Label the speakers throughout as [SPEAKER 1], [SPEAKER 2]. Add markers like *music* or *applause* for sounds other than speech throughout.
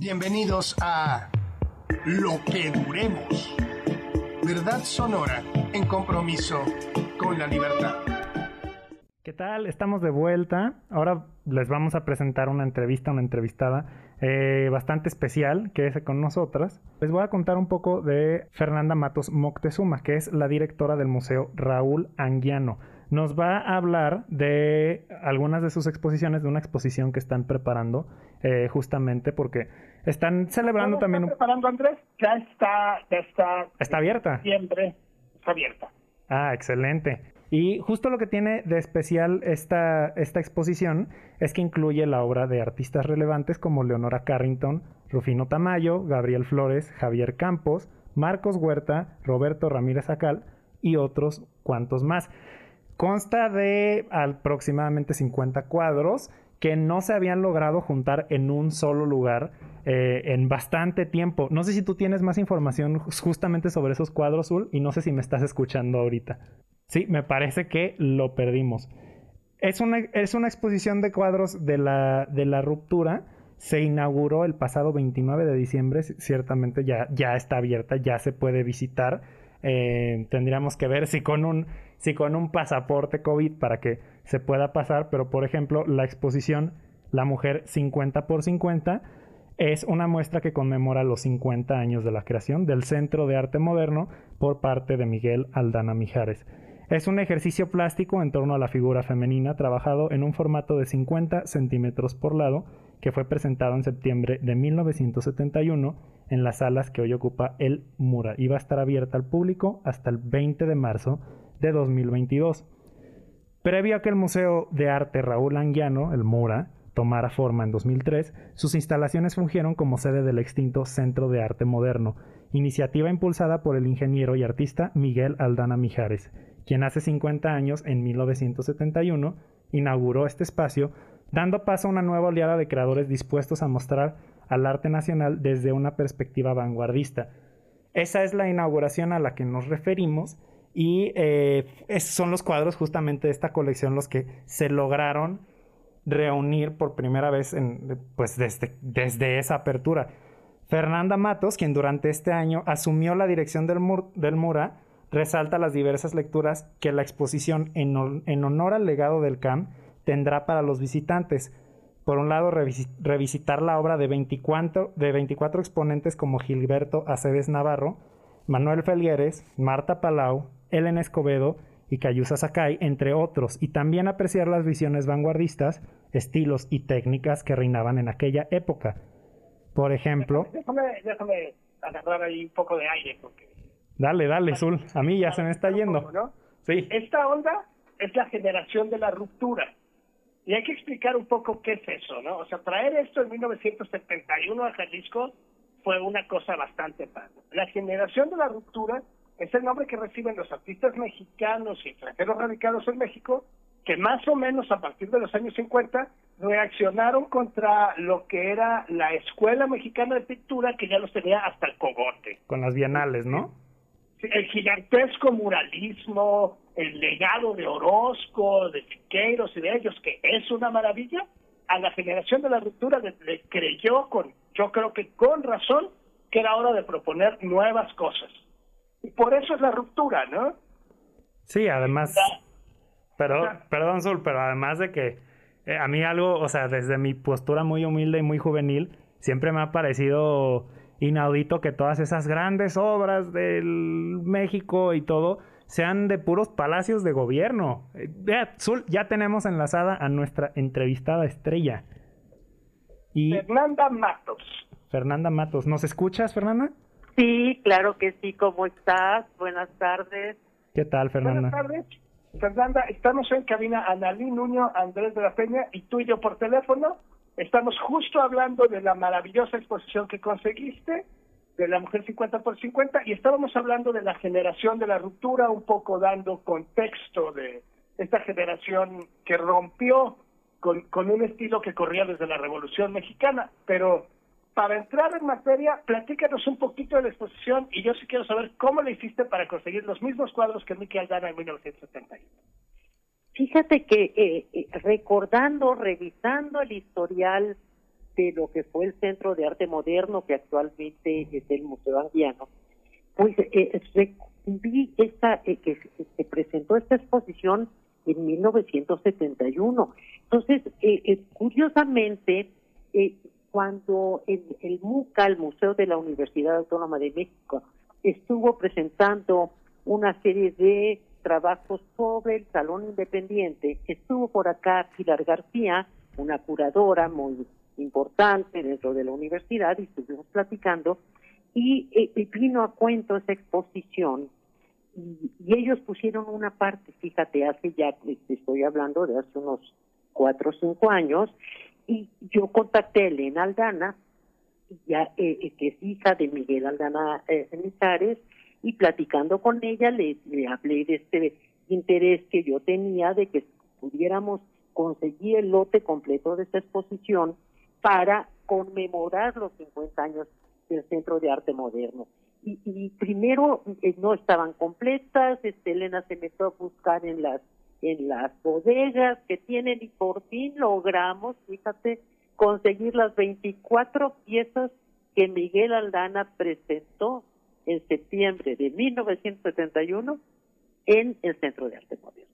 [SPEAKER 1] Bienvenidos a Lo que Duremos. Verdad sonora en compromiso con la libertad.
[SPEAKER 2] ¿Qué tal? Estamos de vuelta. Ahora les vamos a presentar una entrevista, una entrevistada eh, bastante especial que es con nosotras. Les voy a contar un poco de Fernanda Matos Moctezuma, que es la directora del Museo Raúl Anguiano. Nos va a hablar de algunas de sus exposiciones, de una exposición que están preparando, eh, justamente porque están celebrando también.
[SPEAKER 3] Está preparando Andrés? Ya está, ya está.
[SPEAKER 2] Está abierta.
[SPEAKER 3] Siempre está abierta.
[SPEAKER 2] Ah, excelente. Y justo lo que tiene de especial esta, esta exposición es que incluye la obra de artistas relevantes como Leonora Carrington, Rufino Tamayo, Gabriel Flores, Javier Campos, Marcos Huerta, Roberto Ramírez Acal y otros cuantos más. Consta de aproximadamente 50 cuadros que no se habían logrado juntar en un solo lugar eh, en bastante tiempo. No sé si tú tienes más información justamente sobre esos cuadros, Zul, y no sé si me estás escuchando ahorita. Sí, me parece que lo perdimos. Es una, es una exposición de cuadros de la, de la ruptura. Se inauguró el pasado 29 de diciembre. Ciertamente ya, ya está abierta, ya se puede visitar. Eh, tendríamos que ver si con un si con un pasaporte COVID para que se pueda pasar, pero por ejemplo la exposición La mujer 50 por 50 es una muestra que conmemora los 50 años de la creación del Centro de Arte Moderno por parte de Miguel Aldana Mijares. Es un ejercicio plástico en torno a la figura femenina trabajado en un formato de 50 centímetros por lado que fue presentado en septiembre de 1971 en las salas que hoy ocupa el Mura y va a estar abierta al público hasta el 20 de marzo de 2022. Previo a que el Museo de Arte Raúl Anguiano, el Mura, tomara forma en 2003, sus instalaciones fungieron como sede del extinto Centro de Arte Moderno, iniciativa impulsada por el ingeniero y artista Miguel Aldana Mijares, quien hace 50 años, en 1971, inauguró este espacio, dando paso a una nueva oleada de creadores dispuestos a mostrar al arte nacional desde una perspectiva vanguardista. Esa es la inauguración a la que nos referimos y eh, son los cuadros justamente de esta colección los que se lograron reunir por primera vez en, pues desde, desde esa apertura. Fernanda Matos, quien durante este año asumió la dirección del, del Mura, resalta las diversas lecturas que la exposición en, honor al legado del CAM tendrá para los visitantes. Por un lado, revisitar la obra de 24, de 24 exponentes como Gilberto Aceves Navarro, Manuel Felgueres, Marta Palau, Ellen Escobedo y Cayusa Sakai, entre otros, y también apreciar las visiones vanguardistas, estilos y técnicas que reinaban en aquella época. Por ejemplo...
[SPEAKER 3] Déjame, déjame agarrar ahí un poco de aire, porque
[SPEAKER 2] Dale, dale, Zul. A mí ya se me está yendo. Sí.
[SPEAKER 3] Esta onda es la generación de la ruptura. Y hay que explicar un poco qué es eso, ¿no? O sea, traer esto en 1971 a Jalisco fue una cosa bastante padre. La generación de la ruptura es el nombre que reciben los artistas mexicanos y extranjeros radicados en México que más o menos a partir de los años 50 reaccionaron contra lo que era la Escuela Mexicana de Pintura que ya los tenía hasta el cogote.
[SPEAKER 2] Con las bienales, ¿no?
[SPEAKER 3] el gigantesco muralismo, el legado de Orozco, de Siqueiros y de ellos, que es una maravilla, a la generación de la ruptura le, creyó con, yo creo que con razón, que era hora de proponer nuevas cosas. Y por eso es la ruptura, ¿no?
[SPEAKER 2] Sí, además, pero, perdón, Zul, pero además de que eh, a mí algo, o sea, desde mi postura muy humilde y muy juvenil, siempre me ha parecido inaudito que todas esas grandes obras del México y todo sean de puros palacios de gobierno. Eh, vea, Zul, ya tenemos enlazada a nuestra entrevistada estrella.
[SPEAKER 3] Y... Fernanda Matos.
[SPEAKER 2] Fernanda Matos, ¿nos escuchas, Fernanda?
[SPEAKER 4] Sí, claro que sí. ¿Cómo estás? Buenas tardes.
[SPEAKER 2] ¿Qué tal, Fernanda?
[SPEAKER 3] Buenas tardes. Fernanda, estamos en cabina Analí Nuño, Andrés de la Peña y tú y yo por teléfono. Estamos justo hablando de la maravillosa exposición que conseguiste, de la mujer 50 por 50, y estábamos hablando de la generación de la ruptura, un poco dando contexto de esta generación que rompió con, con un estilo que corría desde la Revolución Mexicana. Pero para entrar en materia, platícanos un poquito de la exposición y yo sí quiero saber cómo le hiciste para conseguir los mismos cuadros que Mickey Aldana en 1971.
[SPEAKER 4] Fíjate que eh, eh, recordando, revisando el historial de lo que fue el Centro de Arte Moderno, que actualmente es el Museo Anguiano, pues eh, vi esta, eh, que se presentó esta exposición en 1971. Entonces, eh, eh, curiosamente, eh, cuando el, el MUCA, el Museo de la Universidad Autónoma de México, estuvo presentando una serie de trabajos sobre el Salón Independiente, estuvo por acá Pilar García, una curadora muy importante dentro de la universidad, y estuvimos platicando, y vino a cuento esa exposición y, ellos pusieron una parte, fíjate, hace ya, estoy hablando de hace unos cuatro o cinco años, y yo contacté a Elena Aldana, ya, eh, eh, que es hija de Miguel Aldana eh, y platicando con ella le, hablé de este interés que yo tenía de que pudiéramos conseguir el lote completo de esta exposición para conmemorar los 50 años del Centro de Arte Moderno. Y, primero eh, no estaban completas, este, Elena se metió a buscar en las en las bodegas que tienen y por fin logramos, fíjate, conseguir las 24 piezas que Miguel Aldana presentó en septiembre de 1971 en el Centro de Arte Moderno.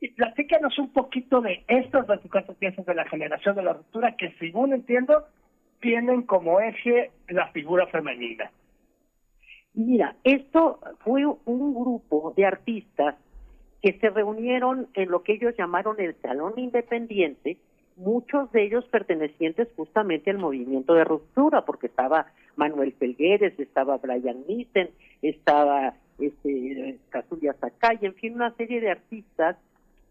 [SPEAKER 3] Y platícanos un poquito de estas 24 piezas de la generación de la ruptura que según entiendo tienen como eje la figura femenina.
[SPEAKER 4] Mira, esto fue un grupo de artistas que se reunieron en lo que ellos llamaron el Salón Independiente, muchos de ellos pertenecientes justamente al movimiento de ruptura, porque estaba Manuel Felgueres, estaba Brian Nissen, estaba este, Kazuya Sakai, en fin, una serie de artistas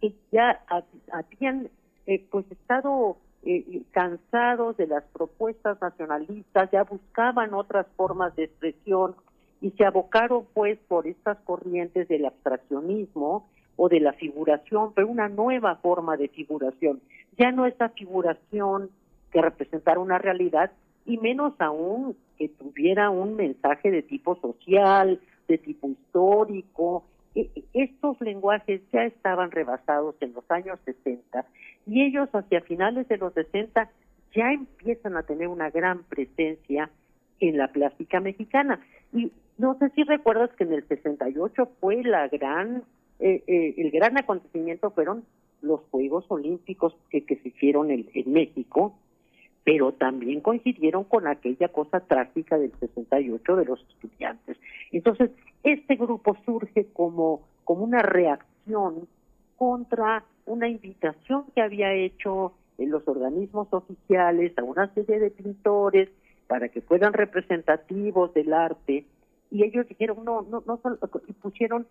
[SPEAKER 4] que ya habían eh, pues estado eh, cansados de las propuestas nacionalistas, ya buscaban otras formas de expresión, y se abocaron pues por estas corrientes del abstraccionismo o de la figuración, pero una nueva forma de figuración, ya no esa figuración que representara una realidad y menos aún que tuviera un mensaje de tipo social, de tipo histórico. E, e, estos lenguajes ya estaban rebasados en los años 60 y ellos hacia finales de los 60 ya empiezan a tener una gran presencia en la plástica mexicana. Y no sé si recuerdas que en el 68 fue la gran, eh, eh, el gran acontecimiento fueron los Juegos Olímpicos que, se hicieron en, México, pero también coincidieron con aquella cosa trágica del 68 de los estudiantes. Entonces, este grupo surge como, como una reacción contra una invitación que había hecho en los organismos oficiales a una serie de pintores para que fueran representativos del arte y ellos dijeron no no no y pusieron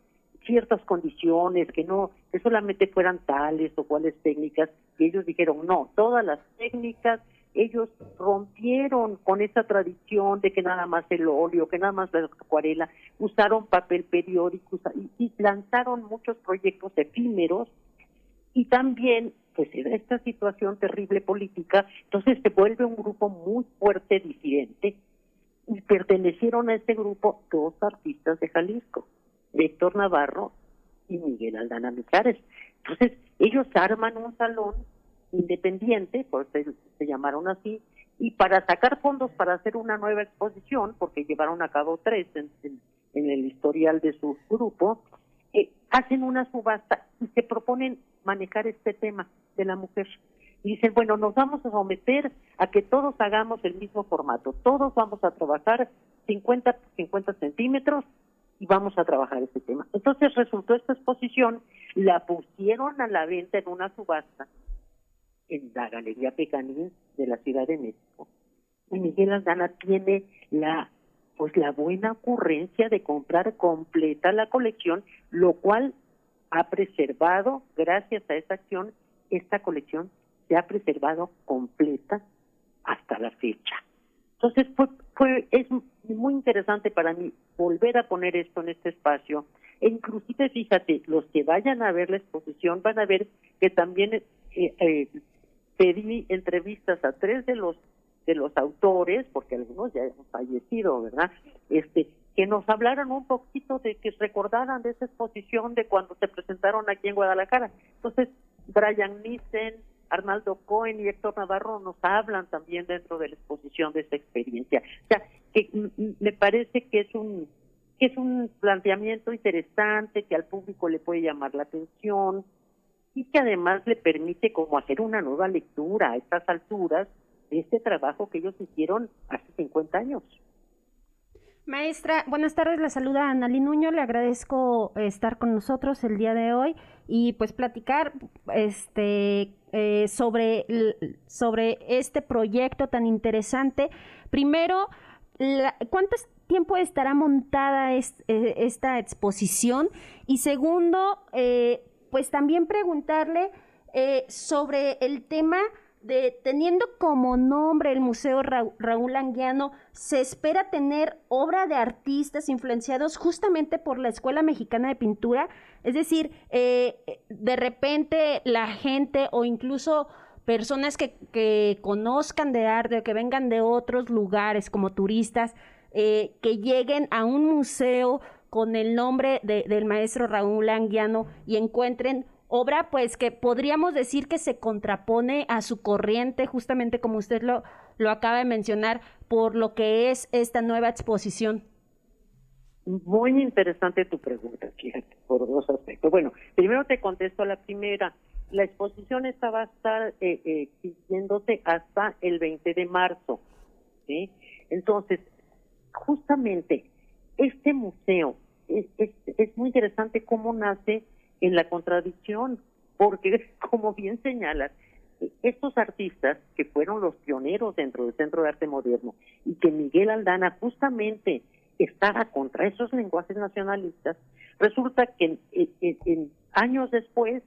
[SPEAKER 4] ciertas condiciones que no que solamente fueran tales o cuales técnicas y ellos dijeron no todas las técnicas ellos rompieron con esa tradición de que nada más el óleo, que nada más la acuarela, usaron papel periódico y, lanzaron muchos proyectos efímeros y también pues en esta situación terrible política, entonces se vuelve un grupo muy fuerte disidente y pertenecieron a este grupo dos artistas de Jalisco, Héctor Navarro y Miguel Aldana Mijares. Entonces ellos arman un salón independiente, por eso se llamaron así, y para sacar fondos para hacer una nueva exposición, porque llevaron a cabo tres en, el historial de su grupo, eh, hacen una subasta y se proponen manejar este tema de la mujer. Y dicen, bueno, nos vamos a someter a que todos hagamos el mismo formato. Todos vamos a trabajar 50 50 centímetros y vamos a trabajar este tema. Entonces resultó esta exposición, la pusieron a la venta en una subasta en la Galería Pecanín de la Ciudad de México. Y Miguel Aldana tiene la pues la buena ocurrencia de comprar completa la colección, lo cual ha preservado, gracias a esa acción, esta colección se ha preservado completa hasta la fecha. Entonces, fue, fue, es muy interesante para mí volver a poner esto en este espacio. E inclusive, fíjate, los que vayan a ver la exposición van a ver que también eh, eh, pedí entrevistas a tres de los de los autores, porque algunos ya han fallecido, ¿verdad? Este, que nos hablaran un poquito de que recordaran de esa exposición de cuando se presentaron aquí en Guadalajara. Entonces, Brian Nissen, Arnaldo Cohen y Héctor Navarro nos hablan también dentro de la exposición de esta experiencia. O sea, que me parece que es un que es un planteamiento interesante que al público le puede llamar la atención y que además le permite como hacer una nueva lectura a estas alturas de este trabajo que ellos hicieron hace 50 años.
[SPEAKER 5] Maestra, buenas tardes, la saluda Analí Nuño, le agradezco estar con nosotros el día de hoy y pues platicar este eh, sobre, sobre este proyecto tan interesante. Primero, ¿cuánto tiempo estará montada eh, esta exposición? Y segundo, eh, pues también preguntarle sobre el tema teniendo como nombre el Museo Raúl Anguiano, se espera tener obra de artistas influenciados justamente por la Escuela Mexicana de Pintura. Es decir, eh, de repente la gente o incluso personas que, conozcan de arte o que vengan de otros lugares como turistas, eh, que lleguen a un museo con el nombre del maestro Raúl Anguiano y encuentren obra pues que podríamos decir que se contrapone a su corriente, justamente como usted lo, lo acaba de mencionar, por lo que es esta nueva exposición.
[SPEAKER 4] Muy interesante tu pregunta, fíjate, por dos aspectos. Bueno, primero te contesto la primera. La exposición esta va a estar eh, eh, hasta el 20 de marzo. ¿sí? Entonces, justamente, este museo es, es, es muy interesante cómo nace en la contradicción, porque *laughs* como bien señalas, estos artistas que fueron los pioneros dentro del Centro de Arte Moderno y que Miguel Aldana justamente estaba contra esos lenguajes nacionalistas, resulta que en, años después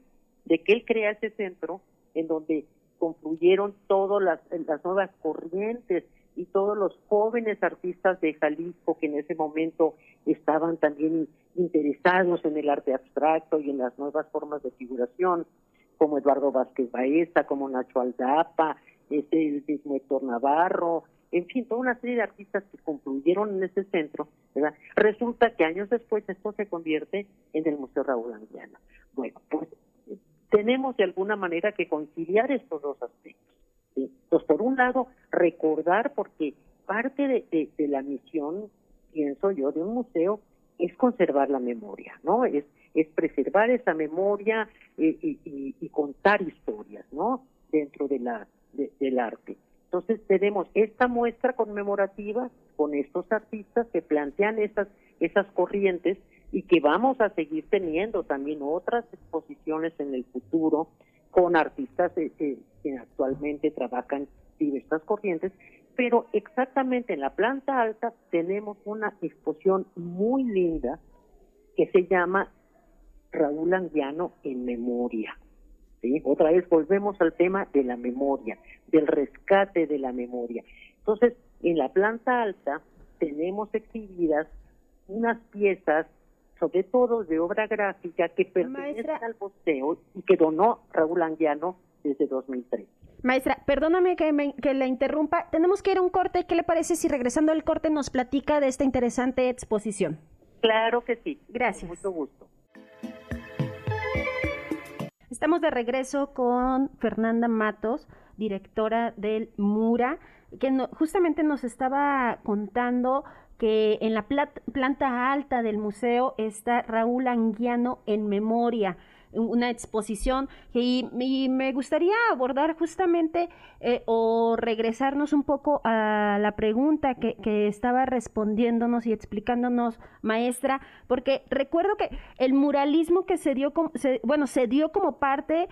[SPEAKER 4] de que él crea ese centro, en donde confluyeron todas las, las nuevas corrientes y todos los jóvenes artistas de Jalisco que en ese momento estaban también interesados en el arte abstracto y en las nuevas formas de figuración, como Eduardo Vázquez Baeza, como Nacho Aldapa, este, el mismo Héctor Navarro, en fin, toda una serie de artistas que concluyeron en ese centro. Resulta que años después esto se convierte en el Museo Raúl Anguiano. Bueno, pues tenemos de alguna manera que conciliar estos dos aspectos. Por un lado, recordar, porque parte de, la misión, pienso yo, de un museo es conservar la memoria, ¿no? Es, es preservar esa memoria eh, y, y, contar historias, ¿no? Dentro de la, del arte. Entonces tenemos esta muestra conmemorativa con estos artistas que plantean esas, esas corrientes y que vamos a seguir teniendo también otras exposiciones en el futuro con artistas eh, eh, que actualmente trabajan diversas corrientes pero exactamente en la planta alta tenemos una exposición muy linda que se llama Raúl Anguiano en memoria. ¿sí? Otra vez volvemos al tema de la memoria, del rescate de la memoria. Entonces, en la planta alta tenemos exhibidas unas piezas, sobre todo de obra gráfica, que pertenecen al museo y que donó Raúl Anguiano desde 2003.
[SPEAKER 5] Maestra, perdóname que, me, que la interrumpa. Tenemos que ir a un corte. ¿Qué le parece si regresando al corte nos platica de esta interesante exposición?
[SPEAKER 4] Claro que sí.
[SPEAKER 5] Gracias.
[SPEAKER 4] mucho gusto.
[SPEAKER 5] Estamos de regreso con Fernanda Matos, directora del MURA, que justamente nos estaba contando que en la planta alta del museo está Raúl Anguiano en memoria una exposición y, me gustaría abordar justamente eh, o regresarnos un poco a la pregunta que, estaba respondiéndonos y explicándonos maestra, porque recuerdo que el muralismo que se dio, como, bueno, se dio como parte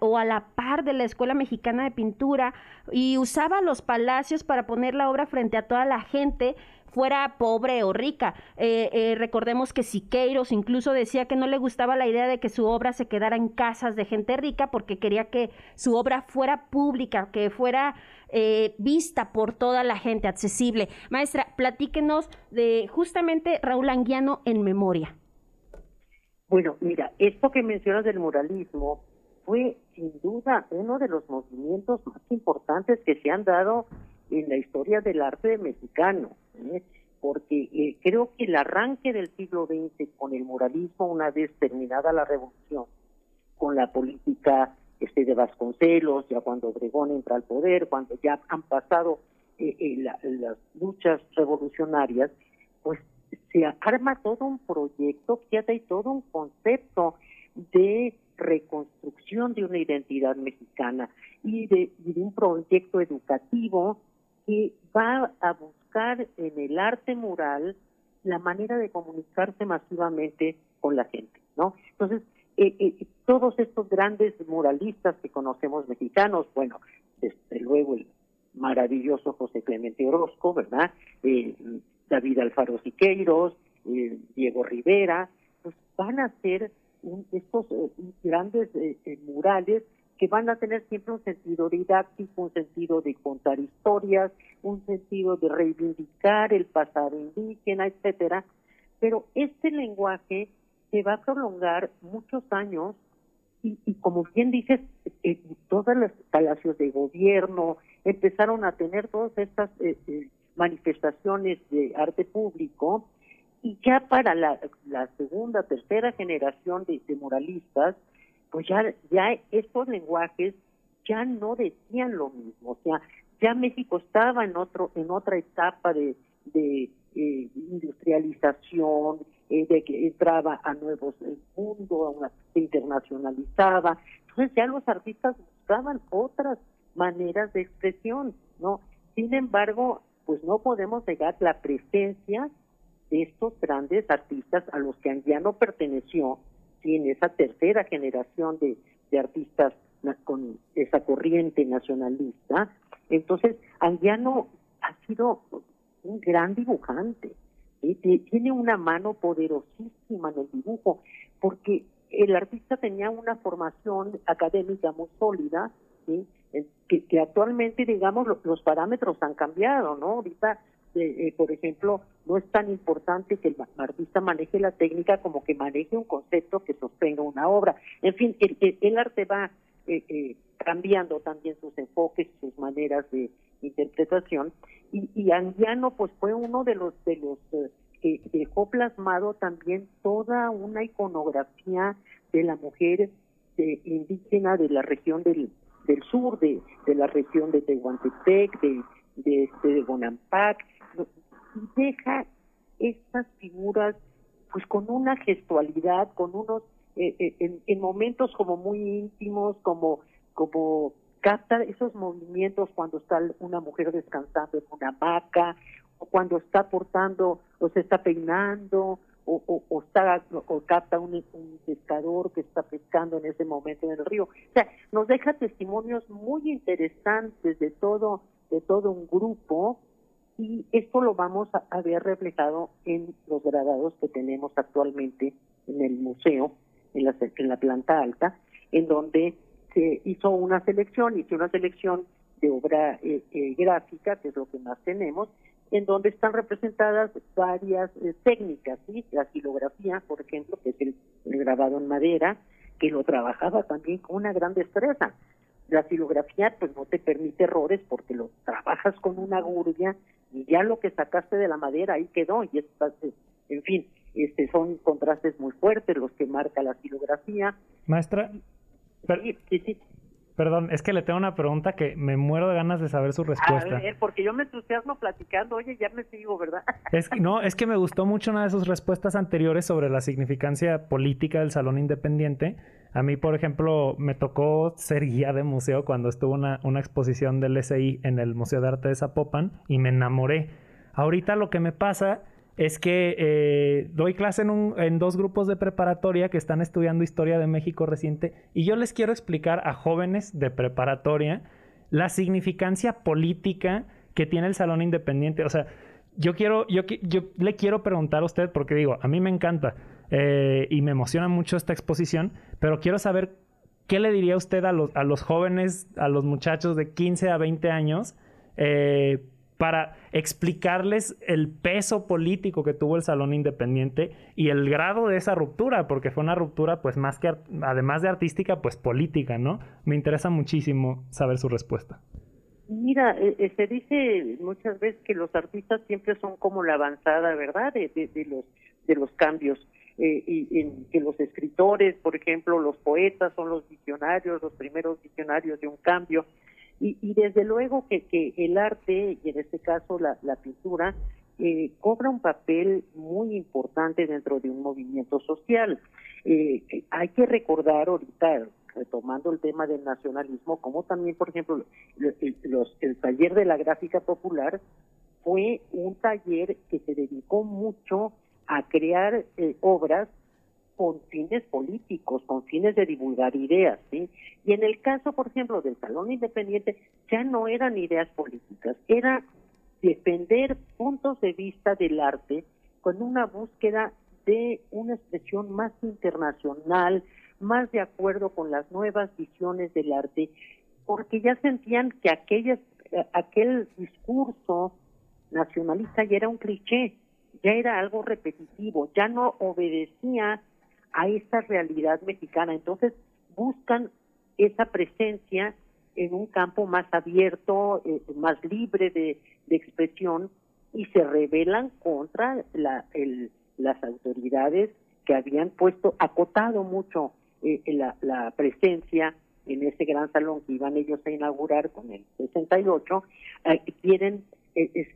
[SPEAKER 5] o a la par de la Escuela Mexicana de Pintura y usaba los palacios para poner la obra frente a toda la gente fuera pobre o rica. Eh, eh, recordemos que Siqueiros incluso decía que no le gustaba la idea de que su obra se quedara en casas de gente rica porque quería que su obra fuera pública, que fuera eh, vista por toda la gente, accesible. Maestra, platíquenos de justamente Raúl Anguiano en memoria.
[SPEAKER 4] Bueno, mira, esto que mencionas del muralismo fue sin duda uno de los movimientos más importantes que se han dado en la historia del arte mexicano, ¿eh? porque eh, creo que el arranque del siglo XX con el muralismo, una vez terminada la revolución, con la política este de Vasconcelos, ya cuando Obregón entra al poder, cuando ya han pasado eh, eh, las luchas revolucionarias, pues se arma todo un proyecto, fíjate, y todo un concepto de reconstrucción de una identidad mexicana y de, un proyecto educativo que va a buscar en el arte mural la manera de comunicarse masivamente con la gente, ¿no? Entonces, eh, eh, todos estos grandes muralistas que conocemos mexicanos, bueno, desde luego el maravilloso José Clemente Orozco, ¿verdad? Eh, David Alfaro Siqueiros, Diego Rivera, pues van a ser estos eh, grandes eh, eh, murales que van a tener siempre un sentido didáctico, un sentido de contar historias, un sentido de reivindicar el pasado indígena, etcétera. Pero este lenguaje se va a prolongar muchos años y, como bien dices, todas las palacios de gobierno empezaron a tener todas estas manifestaciones de arte público y ya para la, segunda, tercera generación de, muralistas, pues ya, ya estos lenguajes ya no decían lo mismo, o sea, ya México estaba en otro, en otra etapa de, de eh, industrialización, eh, de que entraba a nuevos eh, mundos, se internacionalizaba, entonces ya los artistas buscaban otras maneras de expresión, ¿no? Sin embargo, pues no podemos negar la presencia de estos grandes artistas a los que Anguiano perteneció, sí, en esa tercera generación de, artistas con esa corriente nacionalista. Entonces, Anguiano ha sido un gran dibujante, tiene una mano poderosísima en el dibujo, porque el artista tenía una formación académica muy sólida, ¿sí? que, que, actualmente, digamos, los, los parámetros han cambiado, ¿no? Ahorita eh, por ejemplo, no es tan importante que el artista maneje la técnica como que maneje un concepto que sostenga una obra. En fin, el, arte va eh, eh, cambiando también sus enfoques, sus maneras de interpretación. Y, y Anguiano, pues fue uno de los de los que dejó plasmado también toda una iconografía de la mujer indígena de la región del, del sur, de, de la región de Tehuantepec, de, de, este, de Bonampak, y deja estas figuras pues con una gestualidad, con unos eh, eh, en, momentos como muy íntimos, como como capta esos movimientos cuando está una mujer descansando en una hamaca o cuando está portando o se está peinando o, o, está o capta un, un, pescador que está pescando en ese momento en el río. O sea, nos deja testimonios muy interesantes de todo de todo un grupo y esto lo vamos a, ver reflejado en los grabados que tenemos actualmente en el museo, en la, en la planta alta, en donde se hizo una selección, hice una selección de obra eh, eh, gráfica, que es lo que más tenemos, en donde están representadas varias eh, técnicas, la filografía, por ejemplo, que es el, grabado en madera, que lo trabajaba también con una gran destreza. La filografía pues no te permite errores porque lo trabajas con una gurbia y ya lo que sacaste de la madera ahí quedó y es, en fin, este son contrastes muy fuertes los que marca la filografía.
[SPEAKER 2] Maestra, Perdón, es que le tengo una pregunta que me muero de ganas de saber su respuesta.
[SPEAKER 4] A ver, porque yo me entusiasmo platicando, oye, ya me sigo, ¿verdad?
[SPEAKER 2] Es no, es que me gustó mucho una de sus respuestas anteriores sobre la significancia política del Salón Independiente. A mí, por ejemplo, me tocó ser guía de museo cuando estuvo una, exposición del SI en el Museo de Arte de Zapopan y me enamoré. Ahorita lo que me pasa es que eh, doy clase en, dos grupos de preparatoria que están estudiando historia de México reciente y yo les quiero explicar a jóvenes de preparatoria la significancia política que tiene el Salón Independiente. O sea, yo quiero, yo, yo le quiero preguntar a usted, porque digo, a mí me encanta eh, y me emociona mucho esta exposición, pero quiero saber qué le diría usted a los, a los jóvenes, a los muchachos de 15 a 20 años, eh, para explicarles el peso político que tuvo el Salón Independiente y el grado de esa ruptura, porque fue una ruptura, pues más que, además de artística, pues política, ¿no? Me interesa muchísimo saber su respuesta.
[SPEAKER 4] Mira, eh, eh, se dice muchas veces que los artistas siempre son como la avanzada, ¿verdad? De, de, los de los cambios. Eh, y, en que los escritores, por ejemplo, los poetas son los visionarios, los primeros visionarios de un cambio. Y, y desde luego que, el arte, y en este caso la, pintura, eh, cobra un papel muy importante dentro de un movimiento social. Eh, hay que recordar ahorita, retomando el tema del nacionalismo, como también, por ejemplo, el taller de la gráfica popular fue un taller que se dedicó mucho a crear eh, obras con fines políticos, con fines de divulgar ideas. Y en el caso, por ejemplo, del Salón Independiente, ya no eran ideas políticas, era defender puntos de vista del arte con una búsqueda de una expresión más internacional, más de acuerdo con las nuevas visiones del arte, porque ya sentían que aquella, aquel discurso nacionalista ya era un cliché, ya era algo repetitivo, ya no obedecía a esa realidad mexicana. Entonces buscan esa presencia en un campo más abierto, eh, más libre de, expresión y se rebelan contra la, el, las autoridades que habían puesto, acotado mucho eh, la, la presencia en ese gran salón que iban ellos a inaugurar con el 68, eh, quieren eh,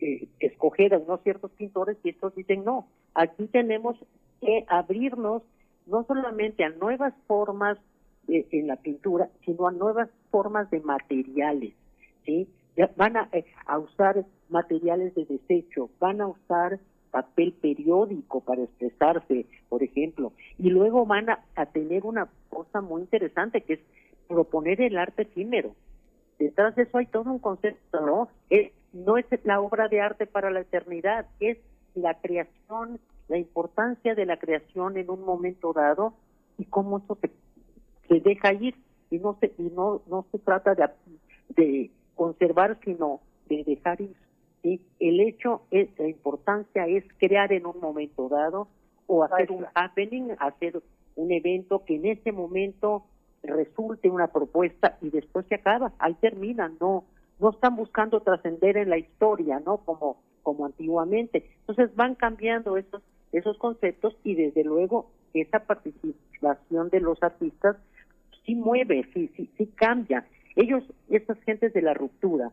[SPEAKER 4] eh, escoger a unos ciertos pintores y estos dicen no, aquí tenemos que abrirnos no solamente a nuevas formas en la pintura, sino a nuevas formas de materiales, ¿sí? van a, a usar materiales de desecho, van a usar papel periódico para expresarse, por ejemplo, y luego van a, tener una cosa muy interesante que es proponer el arte efímero. Detrás de eso hay todo un concepto, ¿no? Es, no es la obra de arte para la eternidad, es la creación, la importancia de la creación en un momento dado y cómo eso se, se deja ir y no se y no no se trata de, de conservar sino de dejar ir ¿sí? El hecho, es, la importancia es crear en un momento dado o hacer un happening, hacer un evento que en ese momento resulte una propuesta y después se acaba, ahí termina, no, no están buscando trascender en la historia, ¿no? Como, como antiguamente. Entonces van cambiando esos, esos conceptos y desde luego esa participación de los artistas sí mueve, sí, sí, sí cambia. Ellos, estas gentes de la ruptura,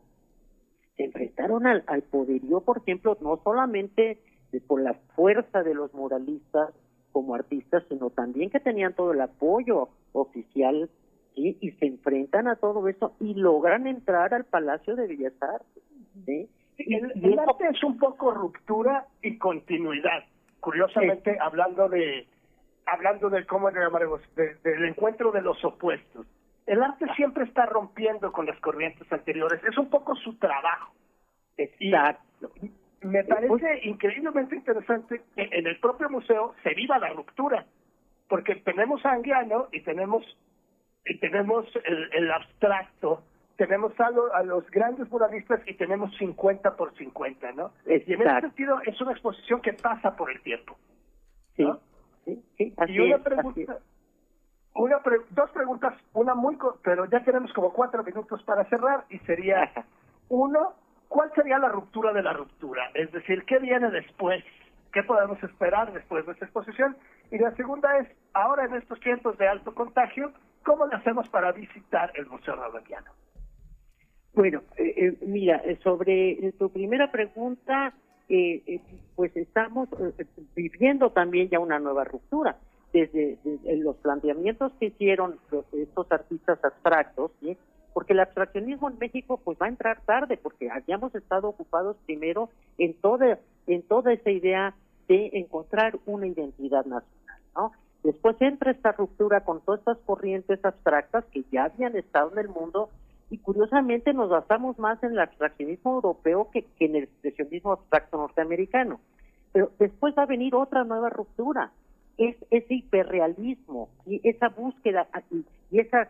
[SPEAKER 4] se enfrentaron al, poderío, por ejemplo, no solamente por la fuerza de los moralistas como artistas, sino también que tenían todo el apoyo oficial y se enfrentan a todo eso y logran entrar al Palacio de Bellas Artes.
[SPEAKER 3] el, arte es un poco ruptura y continuidad. Curiosamente, hablando de hablando de cómo llamaremos, del encuentro de los opuestos. El arte siempre está rompiendo con las corrientes anteriores, es un poco su trabajo.
[SPEAKER 4] Exacto.
[SPEAKER 3] me parece increíblemente interesante que en el propio museo se viva la ruptura, porque tenemos a Anguiano y tenemos tenemos el, abstracto, tenemos a, a, los grandes muralistas y tenemos 50 por 50, ¿no? Y en ese sentido es una exposición que pasa por el tiempo.
[SPEAKER 4] Sí, sí,
[SPEAKER 3] y una pregunta, una dos preguntas, una muy, pero ya tenemos como cuatro minutos para cerrar y sería, uno, ¿cuál sería la ruptura de la ruptura? Es decir, ¿qué viene después? ¿Qué podemos esperar después de esta exposición? Y la segunda es, ahora en estos tiempos de alto contagio, ¿cómo lo hacemos para visitar el Museo Rabaviano?
[SPEAKER 4] Bueno, eh, eh, mira, eh, sobre tu primera pregunta, pues estamos viviendo también ya una nueva ruptura desde, los planteamientos que hicieron estos artistas abstractos, porque el abstraccionismo en México pues va a entrar tarde, porque habíamos estado ocupados primero en toda, en toda esa idea de encontrar una identidad nacional, ¿no? Después entra esta ruptura con todas estas corrientes abstractas que ya habían estado en el mundo y curiosamente nos basamos más en el abstraccionismo europeo que, en el expresionismo abstracto norteamericano. Pero después va a venir otra nueva ruptura, es ese hiperrealismo y esa búsqueda y, esa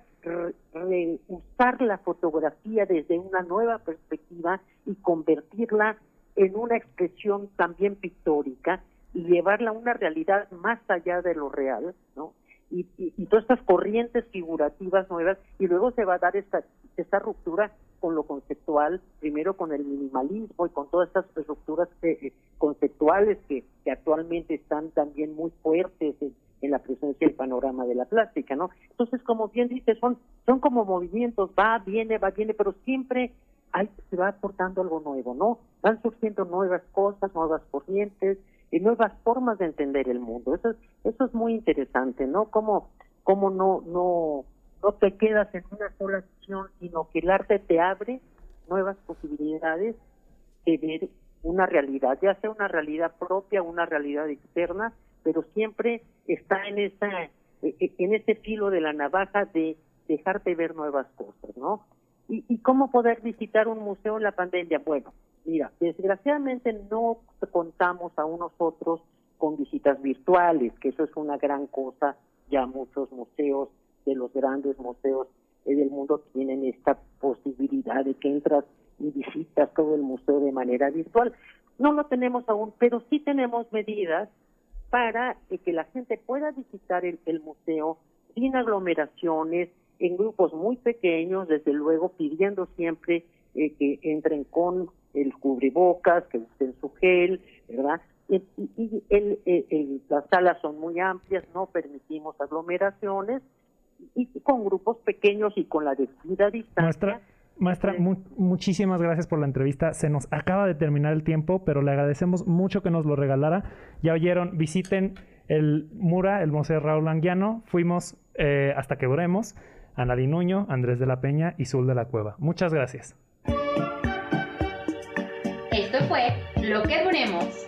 [SPEAKER 4] usar la fotografía desde una nueva perspectiva y convertirla en una expresión también pictórica y llevarla a una realidad más allá de lo real, ¿no? Y, y, todas estas corrientes figurativas nuevas y luego se va a dar esta, esta ruptura con lo conceptual, primero con el minimalismo y con todas estas rupturas eh, eh, conceptuales que actualmente están también muy fuertes en, la presencia del panorama de la plástica, ¿no? Entonces, como bien dice, son, son como movimientos, va, viene, va, viene, pero siempre hay, se va aportando algo nuevo, ¿no? Van surgiendo nuevas cosas, nuevas corrientes, y nuevas formas de entender el mundo. Eso es, eso es muy interesante, ¿no? Cómo, cómo no, no, no te quedas en una sola acción, sino que el arte te abre nuevas posibilidades de ver una realidad, ya sea una realidad propia, una realidad externa, pero siempre está en esa e, e, en ese filo de la navaja de dejarte ver nuevas cosas, ¿no? ¿Y, y cómo poder visitar un museo en la pandemia? Bueno, mira, desgraciadamente no contamos aún nosotros con visitas virtuales, que eso es una gran cosa, ya muchos museos de los grandes museos del mundo tienen esta posibilidad de que entras y visitas todo el museo de manera virtual. No lo tenemos aún, pero sí tenemos medidas para que la gente pueda visitar el, museo sin aglomeraciones, en grupos muy pequeños, desde luego pidiendo siempre eh, que entren con el cubrebocas, que usen su gel, ¿verdad? Y, el, las salas son muy amplias, no permitimos aglomeraciones y con grupos pequeños y con la debida distancia.
[SPEAKER 2] Maestra, muchísimas gracias por la entrevista. Se nos acaba de terminar el tiempo, pero le agradecemos mucho que nos lo regalara. Ya oyeron, visiten el Mura, el Museo Raúl Anguiano. Fuimos eh, hasta que duremos. Ana Nuño, Andrés de la Peña y Zul de la Cueva. Muchas gracias.
[SPEAKER 6] Fue Lo que duremos.